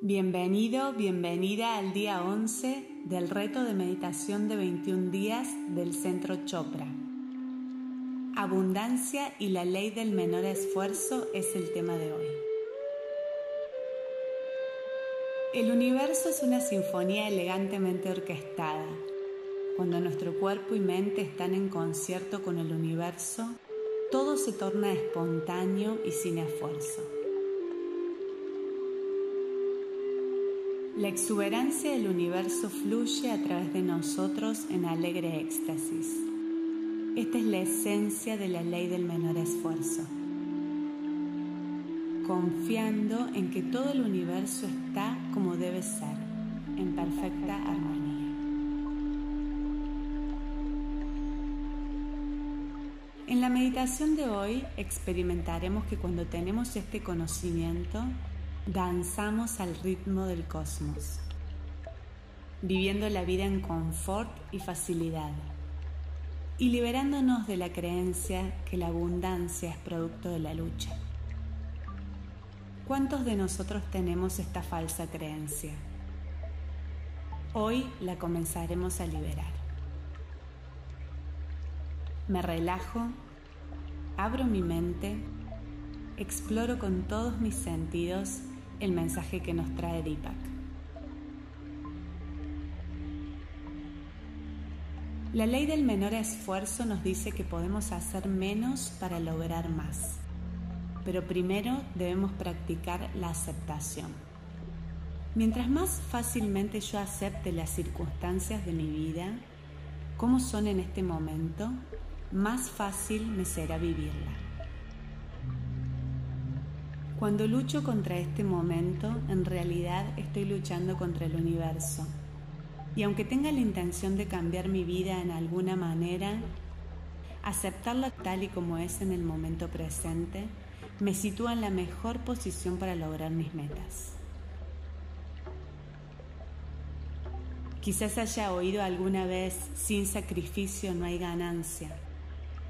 Bienvenido, bienvenida al día 11 del reto de meditación de 21 días del Centro Chopra. Abundancia y la ley del menor esfuerzo es el tema de hoy. El universo es una sinfonía elegantemente orquestada. Cuando nuestro cuerpo y mente están en concierto con el universo, todo se torna espontáneo y sin esfuerzo. La exuberancia del universo fluye a través de nosotros en alegre éxtasis. Esta es la esencia de la ley del menor esfuerzo. Confiando en que todo el universo está como debe ser, en perfecta armonía. En la meditación de hoy experimentaremos que cuando tenemos este conocimiento, danzamos al ritmo del cosmos, viviendo la vida en confort y facilidad, y liberándonos de la creencia que la abundancia es producto de la lucha. ¿Cuántos de nosotros tenemos esta falsa creencia? Hoy la comenzaremos a liberar. Me relajo, abro mi mente, exploro con todos mis sentidos el mensaje que nos trae Deepak. La ley del menor esfuerzo nos dice que podemos hacer menos para lograr más, pero primero debemos practicar la aceptación. Mientras más fácilmente yo acepte las circunstancias de mi vida, como son en este momento, más fácil me será vivirla. Cuando lucho contra este momento, en realidad estoy luchando contra el universo. Y aunque tenga la intención de cambiar mi vida en alguna manera, aceptarla tal y como es en el momento presente me sitúa en la mejor posición para lograr mis metas. Quizás haya oído alguna vez, sin sacrificio no hay ganancia.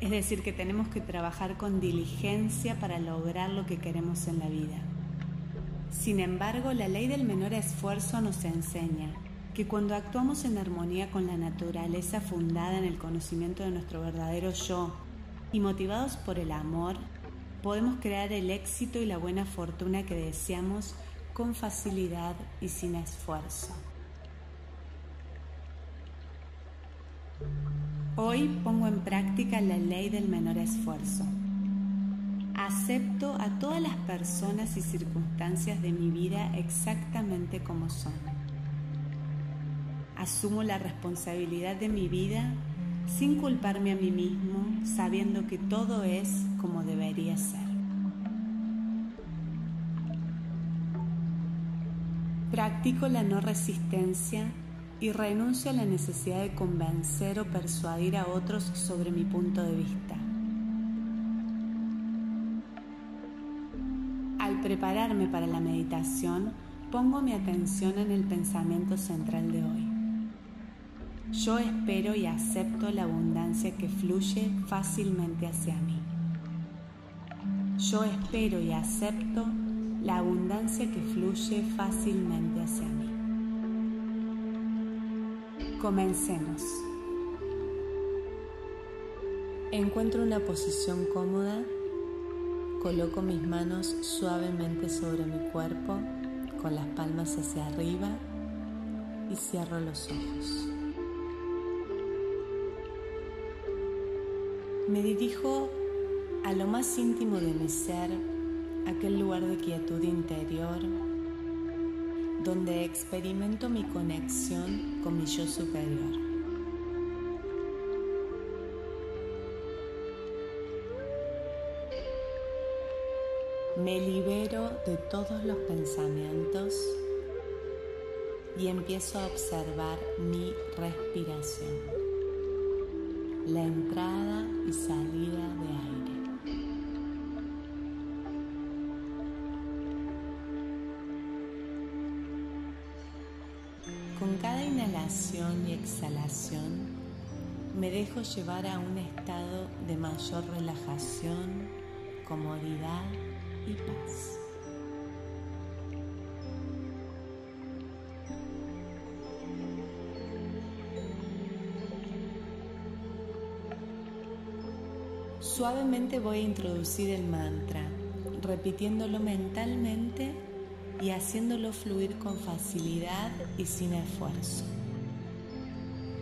Es decir, que tenemos que trabajar con diligencia para lograr lo que queremos en la vida. Sin embargo, la ley del menor esfuerzo nos enseña que cuando actuamos en armonía con la naturaleza fundada en el conocimiento de nuestro verdadero yo y motivados por el amor, podemos crear el éxito y la buena fortuna que deseamos con facilidad y sin esfuerzo. Hoy pongo en práctica la ley del menor esfuerzo. Acepto a todas las personas y circunstancias de mi vida exactamente como son. Asumo la responsabilidad de mi vida sin culparme a mí mismo, sabiendo que todo es como debería ser. Practico la no resistencia y renuncio a la necesidad de convencer o persuadir a otros sobre mi punto de vista. Al prepararme para la meditación, pongo mi atención en el pensamiento central de hoy. Yo espero y acepto la abundancia que fluye fácilmente hacia mí. Yo espero y acepto la abundancia que fluye fácilmente hacia mí. Comencemos. Encuentro una posición cómoda, coloco mis manos suavemente sobre mi cuerpo con las palmas hacia arriba y cierro los ojos. Me dirijo a lo más íntimo de mi ser, aquel lugar de quietud interior donde experimento mi conexión con mi yo superior. Me libero de todos los pensamientos y empiezo a observar mi respiración, la entrada y salida de Con cada inhalación y exhalación, me dejo llevar a un estado de mayor relajación, comodidad y paz. Suavemente voy a introducir el mantra, repitiéndolo mentalmente y haciéndolo fluir con facilidad y sin esfuerzo.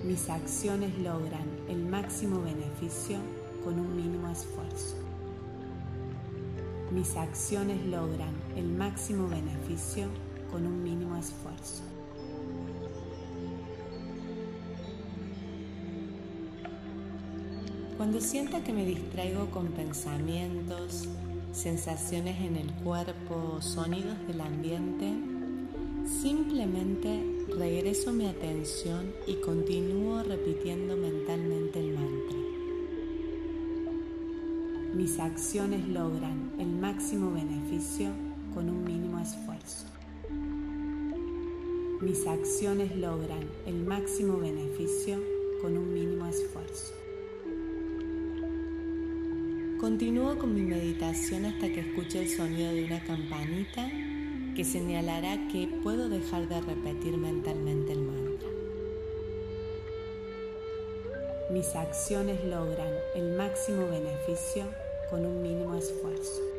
Mis acciones logran el máximo beneficio con un mínimo esfuerzo. Mis acciones logran el máximo beneficio con un mínimo esfuerzo. Cuando sienta que me distraigo con pensamientos, sensaciones en el cuerpo, sonidos del ambiente, simplemente regreso mi atención y continúo repitiendo mentalmente el mantra. Mis acciones logran el máximo beneficio con un mínimo esfuerzo. Mis acciones logran el máximo beneficio con un mínimo esfuerzo. Continúo con mi meditación hasta que escuche el sonido de una campanita que señalará que puedo dejar de repetir mentalmente el mantra. Mis acciones logran el máximo beneficio con un mínimo esfuerzo.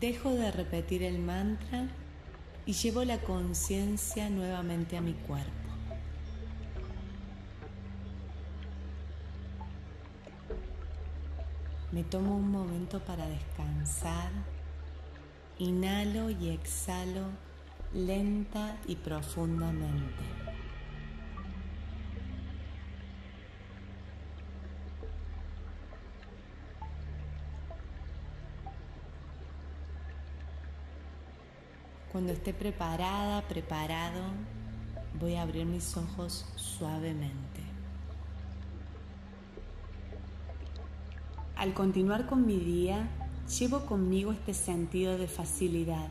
Dejo de repetir el mantra y llevo la conciencia nuevamente a mi cuerpo. Me tomo un momento para descansar. Inhalo y exhalo lenta y profundamente. Cuando esté preparada, preparado, voy a abrir mis ojos suavemente. Al continuar con mi día, llevo conmigo este sentido de facilidad,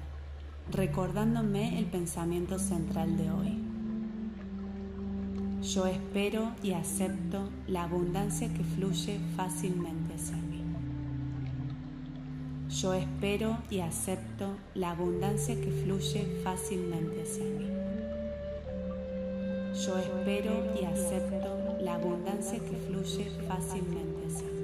recordándome el pensamiento central de hoy. Yo espero y acepto la abundancia que fluye fácilmente hacia mí. Yo espero y acepto la abundancia que fluye fácilmente hacia mí. Yo espero y acepto la abundancia que fluye fácilmente hacia mí.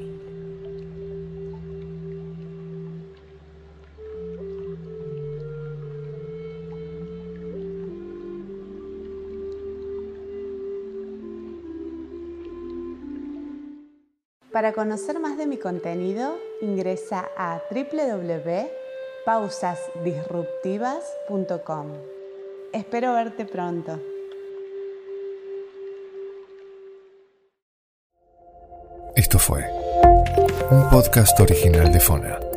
Para conocer más de mi contenido, ingresa a www.pausasdisruptivas.com. Espero verte pronto. Esto fue un podcast original de Fona.